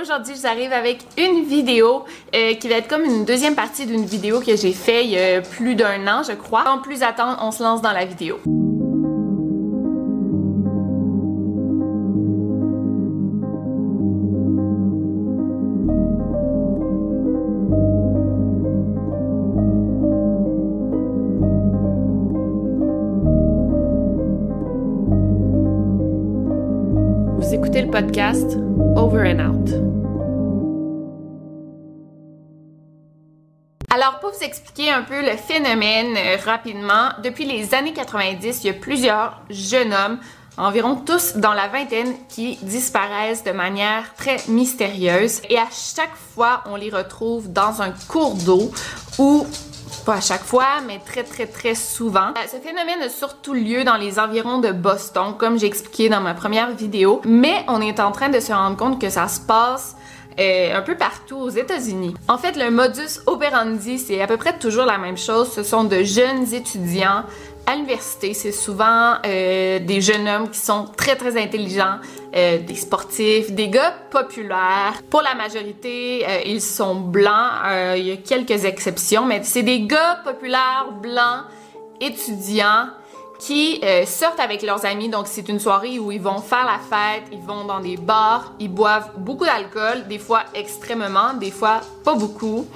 Aujourd'hui, je vous arrive avec une vidéo euh, qui va être comme une deuxième partie d'une vidéo que j'ai fait il y a plus d'un an, je crois. Sans plus attendre, on se lance dans la vidéo. Over and Out. Alors, pour vous expliquer un peu le phénomène euh, rapidement, depuis les années 90, il y a plusieurs jeunes hommes, environ tous dans la vingtaine, qui disparaissent de manière très mystérieuse. Et à chaque fois, on les retrouve dans un cours d'eau ou pas à chaque fois, mais très très très souvent. Euh, Ce phénomène a surtout lieu dans les environs de Boston, comme j'ai expliqué dans ma première vidéo, mais on est en train de se rendre compte que ça se passe euh, un peu partout aux États-Unis. En fait, le modus operandi, c'est à peu près toujours la même chose. Ce sont de jeunes étudiants à l'université. C'est souvent euh, des jeunes hommes qui sont très très intelligents, euh, des sportifs, des gars populaires. Pour la majorité, euh, ils sont blancs. Il y a quelques exceptions, mais c'est des gars populaires, blancs, étudiants qui euh, sortent avec leurs amis. Donc, c'est une soirée où ils vont faire la fête, ils vont dans des bars, ils boivent beaucoup d'alcool, des fois extrêmement, des fois pas beaucoup.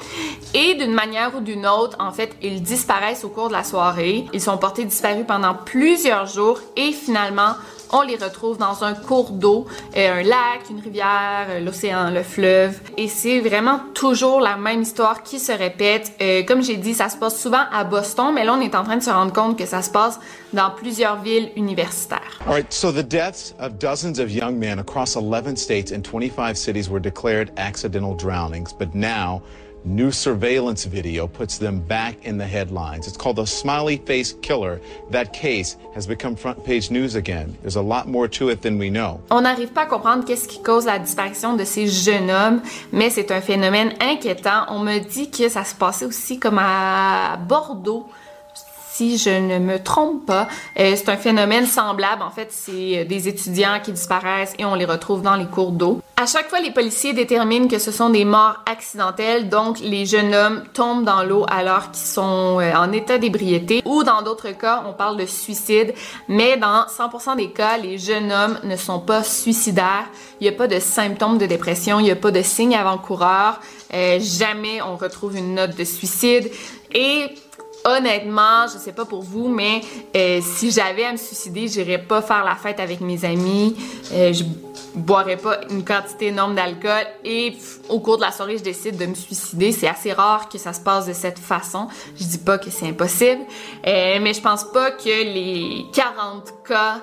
Et d'une manière ou d'une autre, en fait, ils disparaissent au cours de la soirée. Ils sont portés disparus pendant plusieurs jours et finalement, on les retrouve dans un cours d'eau, euh, un lac, une rivière, euh, l'océan, le fleuve. Et c'est vraiment toujours la même histoire qui se répète. Euh, comme j'ai dit, ça se passe souvent à Boston, mais là, on est en train de se rendre compte que ça se passe dans plusieurs villes universitaires. All right, so the deaths of dozens of young men across 11 states and 25 cities were declared accidental drownings, but now new surveillance video puts them back in the headlines. It's called the smiley face killer. That case has become front page news again. There's a lot more to it than we know. On n'arrive pas à comprendre qu'est-ce qui cause la disparition de ces jeunes hommes, mais c'est un phénomène inquiétant. On me dit que ça se passait aussi comme à Bordeaux. Si je ne me trompe pas, Euh, c'est un phénomène semblable. En fait, c'est euh, des étudiants qui disparaissent et on les retrouve dans les cours d'eau. À chaque fois, les policiers déterminent que ce sont des morts accidentelles, donc les jeunes hommes tombent dans l'eau alors qu'ils sont euh, en état d'ébriété. Ou dans d'autres cas, on parle de suicide, mais dans 100% des cas, les jeunes hommes ne sont pas suicidaires. Il n'y a pas de symptômes de dépression, il n'y a pas de signes avant-coureurs. Jamais on retrouve une note de suicide. Et honnêtement, je sais pas pour vous, mais euh, si j'avais à me suicider, j'irais pas faire la fête avec mes amis. Euh, je boirais pas une quantité énorme d'alcool et au cours de la soirée, je décide de me suicider. C'est assez rare que ça se passe de cette façon. Je dis pas que c'est impossible, euh, mais je pense pas que les 40 cas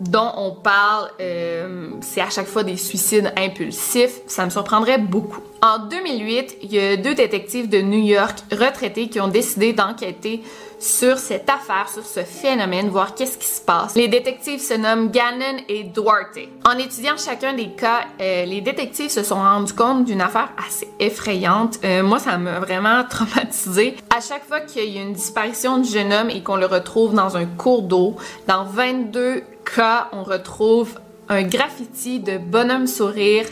dont on parle, euh, c'est à chaque fois des suicides impulsifs. Ça me surprendrait beaucoup. En 2008, il y a deux détectives de New York retraités qui ont décidé d'enquêter sur cette affaire, sur ce phénomène, voir qu'est-ce qui se passe. Les détectives se nomment Gannon et Duarte. En étudiant chacun des cas, euh, les détectives se sont rendus compte d'une affaire assez effrayante. Euh, moi, ça m'a vraiment traumatisée. À chaque fois qu'il y a une disparition du jeune homme et qu'on le retrouve dans un cours d'eau, dans 22 cas, on retrouve un graffiti de bonhomme sourire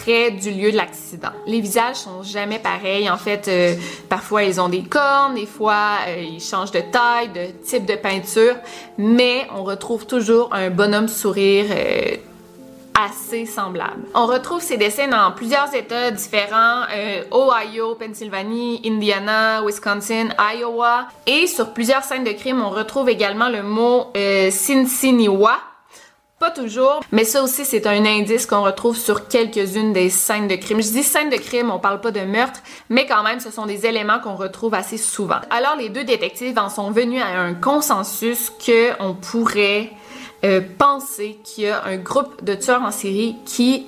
près du lieu de l'accident. Les visages sont jamais pareils. En fait, euh, parfois ils ont des cornes, des fois euh, ils changent de taille, de type de peinture, mais on retrouve toujours un bonhomme sourire euh, assez semblable. On retrouve ces dessins dans plusieurs États différents, euh, Ohio, Pennsylvanie, Indiana, Wisconsin, Iowa. Et sur plusieurs scènes de crime, on retrouve également le mot euh. Toujours, mais ça aussi c'est un indice qu'on retrouve sur quelques-unes des scènes de crime. Je dis scènes de crime, on parle pas de meurtre, mais quand même ce sont des éléments qu'on retrouve assez souvent. Alors les deux détectives en sont venus à un consensus que on pourrait euh, penser qu'il y a un groupe de tueurs en série qui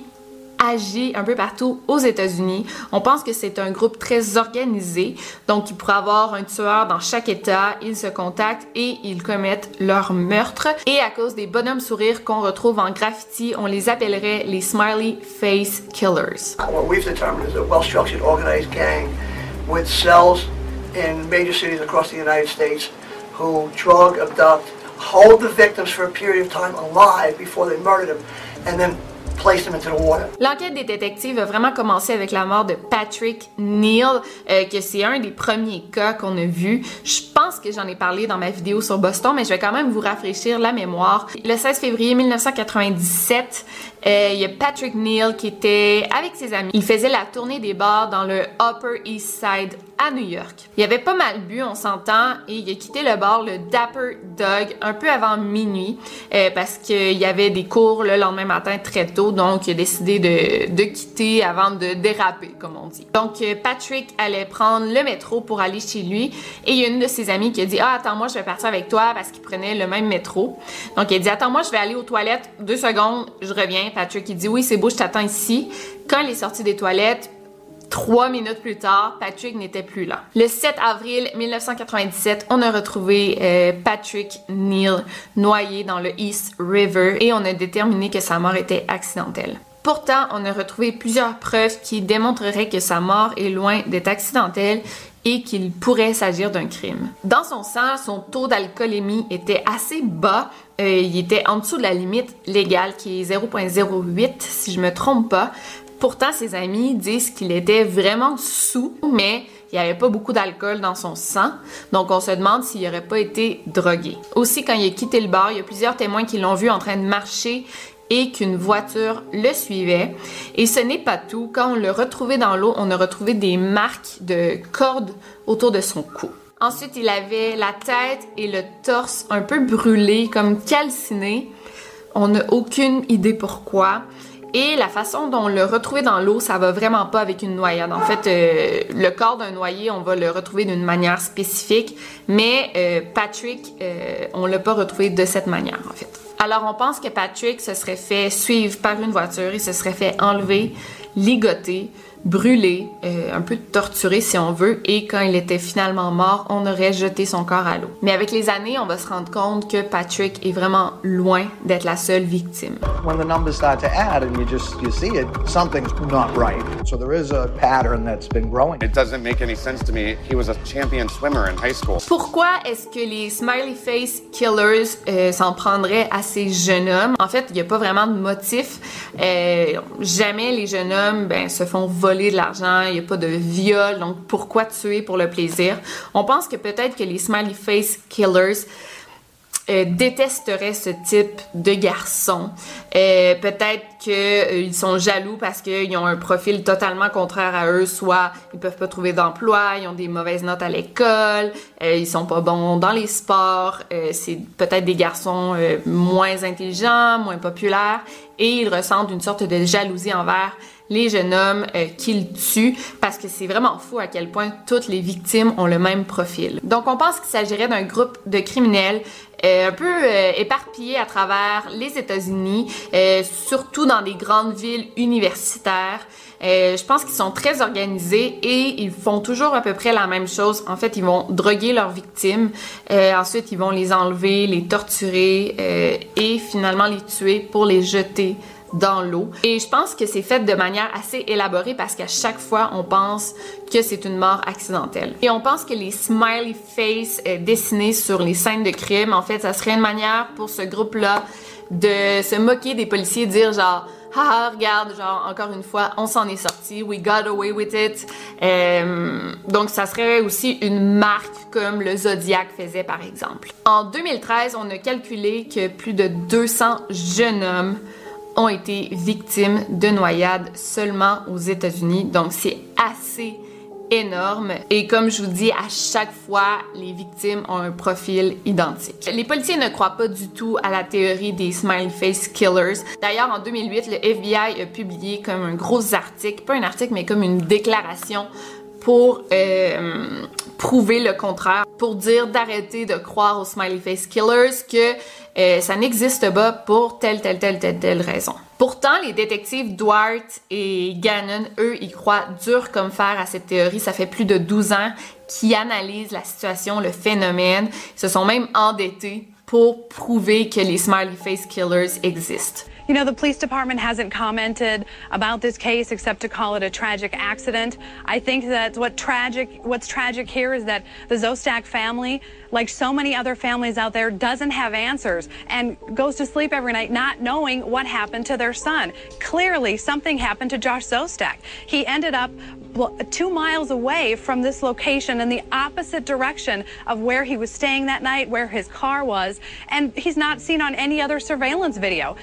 agit un peu partout aux États-Unis. On pense que c'est un groupe très organisé, donc il pourrait avoir un tueur dans chaque État, ils se contactent et ils commettent leur meurtre. Et à cause des bonhommes sourires qu'on retrouve en graffiti, on les appellerait les Smiley Face Killers. What we've determined is a well-structured organized gang with cells in major cities across the United States who drug, abduct, hold the victims for a period of time alive before they murder them, and then L'enquête des détectives a vraiment commencé avec la mort de Patrick Neal, euh, que c'est un des premiers cas qu'on a vu. Je pense que j'en ai parlé dans ma vidéo sur Boston, mais je vais quand même vous rafraîchir la mémoire. Le 16 février 1997, euh, il y a Patrick Neal qui était avec ses amis. Il faisait la tournée des bars dans le Upper East Side à New York. Il avait pas mal bu, on s'entend, et il a quitté le bar, le Dapper Dog, un peu avant minuit, euh, parce qu'il y avait des cours le lendemain matin très tôt, donc il a décidé de, quitter avant de déraper, comme on dit. Donc euh, Patrick allait prendre le métro pour aller chez lui, et il y a une de ses amies qui a dit « Ah, attends-moi, je vais partir avec toi, parce qu'il prenait le même métro. » Donc il a dit « Attends-moi, je vais aller aux toilettes, deux secondes, je reviens. » Patrick, il dit « Oui, c'est beau, je t'attends ici. » Quand il est sorti des toilettes, Trois minutes plus tard, Patrick n'était plus là. Le 7 avril 1997, on a retrouvé euh, Patrick Neal noyé dans le East River et on a déterminé que sa mort était accidentelle. Pourtant, on a retrouvé plusieurs preuves qui démontreraient que sa mort est loin d'être accidentelle et qu'il pourrait s'agir d'un crime. Dans son sang, son taux d'alcoolémie était assez bas. Euh, il était en dessous de la limite légale qui est 0.08 si je me trompe pas. Pourtant, ses amis disent qu'il était vraiment sous, mais il n'y avait pas beaucoup d'alcool dans son sang, donc on se demande s'il n'aurait pas été drogué. Aussi, quand il a quitté le bar, il y a plusieurs témoins qui l'ont vu en train de marcher et qu'une voiture le suivait. Et ce n'est pas tout. Quand on l'a retrouvé dans l'eau, on a retrouvé des marques de cordes autour de son cou. Ensuite, il avait la tête et le torse un peu brûlés, comme calcinés. On n'a aucune idée pourquoi. Et la façon dont on l'a retrouvé dans l'eau, ça va vraiment pas avec une noyade. En fait, euh, le corps d'un noyé, on va le retrouver d'une manière spécifique, mais euh, Patrick, euh, on l'a pas retrouvé de cette manière, en fait. Alors, on pense que Patrick se serait fait suivre par une voiture, il se serait fait enlever, ligoter, brûlé, euh, un peu torturé si on veut, et quand il était finalement mort, on aurait jeté son corps à l'eau. Mais avec les années, on va se rendre compte que Patrick est vraiment loin d'être la seule victime. When the numbers start to add and you just you see it, something's not right. So there is a pattern that's been growing. It doesn't make any sense to me. He was a champion swimmer in high school. Pourquoi est-ce que les smiley face killers euh, s'en prendraient à ces jeunes hommes? En fait, il n'y a pas vraiment de motif. Euh, jamais les jeunes hommes ben, se font voler de l'argent, il n'y a pas de viol, donc pourquoi tuer pour le plaisir? On pense que peut-être que les smiley face killers euh, détesteraient ce type de garçon. Euh, peut-être qu'ils euh, sont jaloux parce qu'ils ont un profil totalement contraire à eux, soit ils peuvent pas trouver d'emploi, ils ont des mauvaises notes à l'école, ils sont pas bons dans les sports, c'est peut-être des garçons moins intelligents, moins populaires, et ils ressentent une sorte de jalousie envers les jeunes hommes euh, qu'ils tuent parce que c'est vraiment fou à quel point toutes les victimes ont le même profil. Donc on pense qu'il s'agirait d'un groupe de criminels euh, un peu euh, éparpillés à travers les États-Unis, surtout dans des grandes villes universitaires. je pense qu'ils sont très organisés et ils font toujours à peu près la même chose. En fait, ils vont droguer leurs victimes, ensuite ils vont les enlever, les torturer et finalement les tuer pour les jeter dans l'eau. Et je pense que c'est fait de manière assez élaborée parce qu'à chaque fois, on pense que c'est une mort accidentelle. Et on pense que les smiley face euh, dessinés sur les scènes de crime, en fait, ça serait une manière pour ce groupe-là de se moquer des policiers, dire genre haha, regarde, genre, encore une fois, on s'en est sorti, we got away with it. Euh, donc, ça serait aussi une marque comme le Zodiac faisait, par exemple. En 2013, on a calculé que plus de 200 jeunes hommes ont été victimes de noyades seulement aux États-Unis. Donc c'est assez énorme. Et comme je vous dis, à chaque fois, les victimes ont un profil identique. Les policiers ne croient pas du tout à la théorie des smiley face killers. D'ailleurs, en 2008, le FBI a publié comme un gros article, pas un article, mais comme une déclaration pour euh, prouver le contraire, pour dire d'arrêter de croire aux smiley face killers, que euh, ça n'existe pas pour telle, telle, telle, telle, telle raison. Pourtant, les détectives Dwight et Gannon, eux, ils croient dur comme fer à cette théorie. Ça fait plus de 12 ans qu'ils analysent la situation, le phénomène. Ils se sont même endettés pour prouver que les smiley face killers existent. You know, the police department hasn't commented about this case except to call it a tragic accident. I think that what tragic, what's tragic here is that the Zostak family, like so many other families out there, doesn't have answers and goes to sleep every night not knowing what happened to their son. Clearly, something happened to Josh Zostak. He ended up two miles away from this location in the opposite direction of where he was staying that night, where his car was, and he's not seen on any other surveillance video.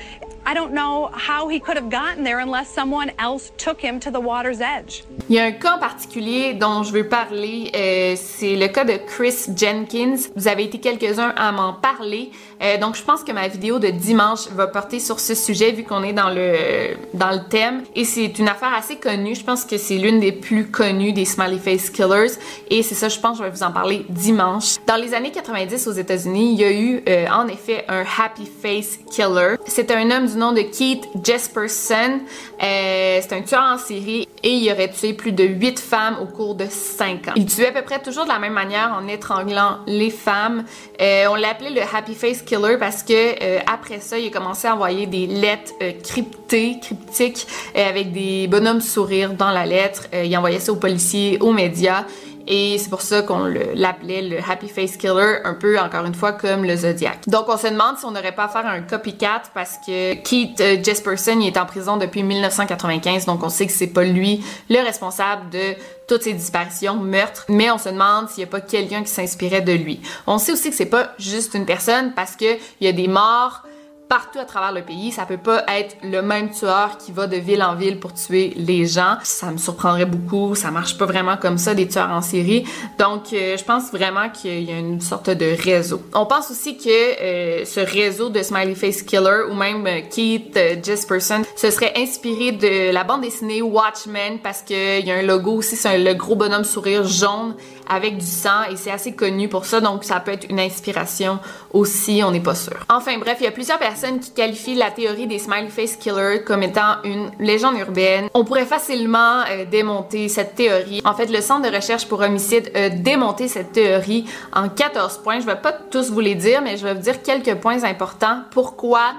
I don't know how he could have gotten there unless someone else took him to the water's edge. Il y a un cas en particulier dont je veux parler, euh, c'est le cas de Chris Jenkins. Vous avez été quelques-uns à m'en parler, euh, donc je pense que ma vidéo de dimanche va porter sur ce sujet vu qu'on est dans le dans le thème. Et c'est une affaire assez connue. Je pense que c'est l'une des plus connues des smiley face killers. Et c'est ça, je pense, je vais vous en parler dimanche. Dans les années 90 aux États-Unis, il y a eu euh, en effet un happy face killer. C'est un homme du nom de Keith Jesperson. Euh, c'est un tueur en série et il aurait tué plus de 8 femmes au cours de 5 ans. Il tuait à peu près toujours de la même manière en étranglant les femmes. Euh, on l'appelait le Happy Face Killer parce que euh, après ça, il a commencé à envoyer des lettres cryptées, cryptiques, avec des bonhommes sourires dans la lettre. il envoyait ça aux policiers, aux médias. Et c'est pour ça qu'on l'appelait le Happy Face Killer, un peu encore une fois comme le Zodiac. Donc on se demande si on n'aurait pas à faire un copycat parce que Keith euh, Jesperson il est en prison depuis 1995, donc on sait que c'est pas lui le responsable de toutes ces disparitions, meurtres, mais on se demande s'il n'y a pas quelqu'un qui s'inspirait de lui. On sait aussi que c'est pas juste une personne parce que il y a des morts partout à travers le pays. Ça peut pas être le même tueur qui va de ville en ville pour tuer les gens. Ça me surprendrait beaucoup. Ça marche pas vraiment comme ça, des tueurs en série. Donc, euh, je pense vraiment qu'il y a une sorte de réseau. On pense aussi que euh, ce réseau de Smiley Face Killer ou même euh, Keith Jesperson se serait inspiré de la bande dessinée Watchmen parce qu'il y a un logo aussi, c'est le gros bonhomme sourire jaune avec du sang et c'est assez connu pour ça. Donc, ça peut être une inspiration aussi, on n'est pas sûr. Enfin, bref, il y a plusieurs personnes qui qualifient la théorie des smiley face killers comme étant une légende urbaine. On pourrait facilement euh, démonter cette théorie. En fait, le Centre de recherche pour homicide a démonté cette théorie en 14 points. Je vais pas tous vous les dire, mais je vais vous dire quelques points importants. Pourquoi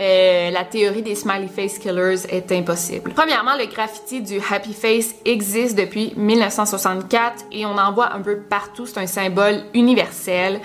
euh, la théorie des smiley face killers est impossible? Premièrement, le graffiti du happy face existe depuis 1964 et on en voit un peu partout. C'est un symbole universel.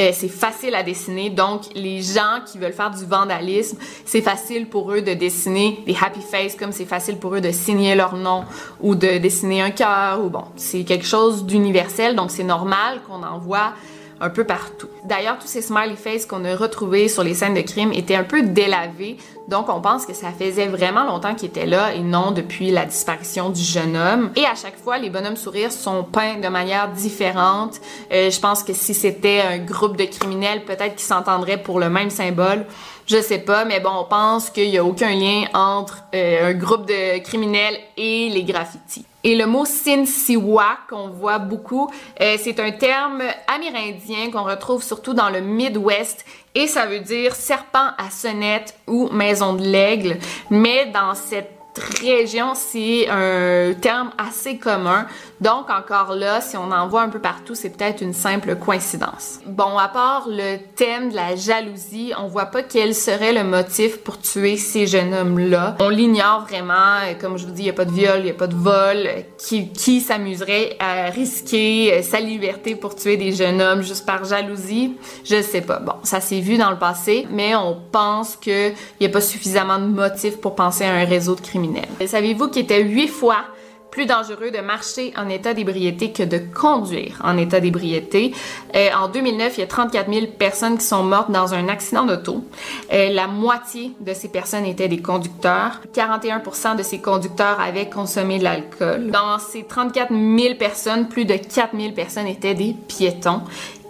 Euh, c'est facile à dessiner, donc les gens qui veulent faire du vandalisme, c'est facile pour eux de dessiner des happy face comme c'est facile pour eux de signer leur nom ou de dessiner un cœur ou bon, c'est quelque chose d'universel, donc c'est normal qu'on en voit un peu partout. D'ailleurs, tous ces smiley faces qu'on a retrouvés sur les scènes de crime étaient un peu délavés, donc on pense que ça faisait vraiment longtemps qu'ils étaient là et non depuis la disparition du jeune homme. Et à chaque fois, les bonhommes sourires sont peints de manière différente. Euh, je pense que si c'était un groupe de criminels, peut-être qu'ils s'entendraient pour le même symbole. Je sais pas, mais bon, on pense qu'il y a aucun lien entre euh, un groupe de criminels et les graffitis. Et le mot Sin-Siwa qu'on voit beaucoup, euh, c'est un terme amérindien qu'on retrouve surtout dans le Midwest et ça veut dire serpent à sonnette ou maison de l'aigle. Mais dans cette région, c'est un terme assez commun. Donc, encore là, si on en voit un peu partout, c'est peut-être une simple coïncidence. Bon, à part le thème de la jalousie, on voit pas quel serait le motif pour tuer ces jeunes hommes-là. On l'ignore vraiment. Comme je vous dis, il y a pas de viol, il y a pas de vol. Qui, qui s'amuserait à risquer sa liberté pour tuer des jeunes hommes juste par jalousie? Je sais pas. Bon, ça s'est vu dans le passé, mais on pense qu'il y a pas suffisamment de motifs pour penser à un réseau de criminels. Savez-vous qu'il était huit fois plus dangereux de marcher en état d'ébriété que de conduire en état d'ébriété? Euh, en 2009, il y a 34 000 personnes qui sont mortes dans un accident d'auto. Euh, la moitié de ces personnes étaient des conducteurs. 41% de ces conducteurs avaient consommé de l'alcool. Dans ces 34 000 personnes, plus de 4 000 personnes étaient des piétons.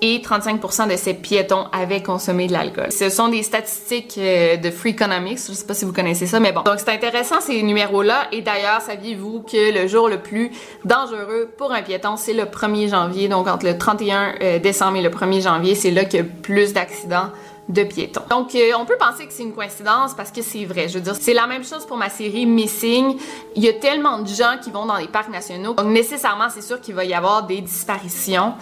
Et 35% de ces piétons avaient consommé de l'alcool. Ce sont des statistiques euh, de Free Economics, je sais pas si vous connaissez ça, mais bon. Donc c'est intéressant ces numéros-là et d'ailleurs, saviez-vous que le jour le plus dangereux pour un piéton, c'est le 1er janvier, donc entre le 31 euh, décembre et le 1er janvier, c'est là qu'il y a plus d'accidents de piétons. Donc, euh, on peut penser que c'est une coïncidence parce que c'est vrai. Je veux dire, c'est la même chose pour ma série Missing. Il y a tellement de gens qui vont dans les parcs nationaux. Donc, nécessairement, c'est sûr qu'il va y avoir des disparitions.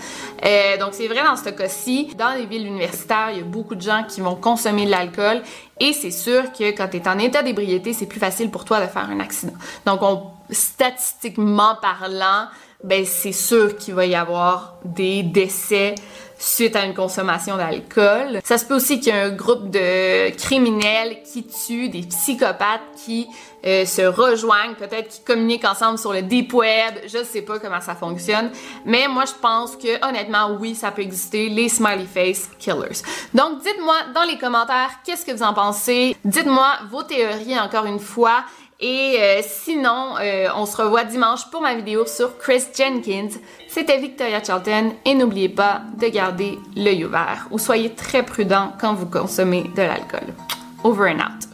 Euh, donc, c'est vrai dans ce cas-ci. Dans les villes universitaires, il y a beaucoup de gens qui vont consommer de l'alcool. Et c'est sûr que quand tu es en état d'ébriété, c'est plus facile pour toi de faire un accident. Donc, on, statistiquement parlant, ben, c'est sûr qu'il va y avoir des décès suite à une consommation d'alcool. Ça se peut aussi qu'il y ait un groupe de criminels qui tuent, des psychopathes qui euh, se rejoignent, peut-être qui communiquent ensemble sur le deep web. Je sais pas comment ça fonctionne, mais moi je pense que honnêtement oui, ça peut exister les smiley face killers. Donc dites-moi dans les commentaires qu'est-ce que vous en pensez? Dites-moi vos théories encore une fois. Et euh, sinon, euh, on se revoit dimanche pour ma vidéo sur Chris Jenkins. C'était Victoria Charlton et n'oubliez pas de garder l'œil ouvert ou soyez très prudent quand vous consommez de l'alcool. Over and out.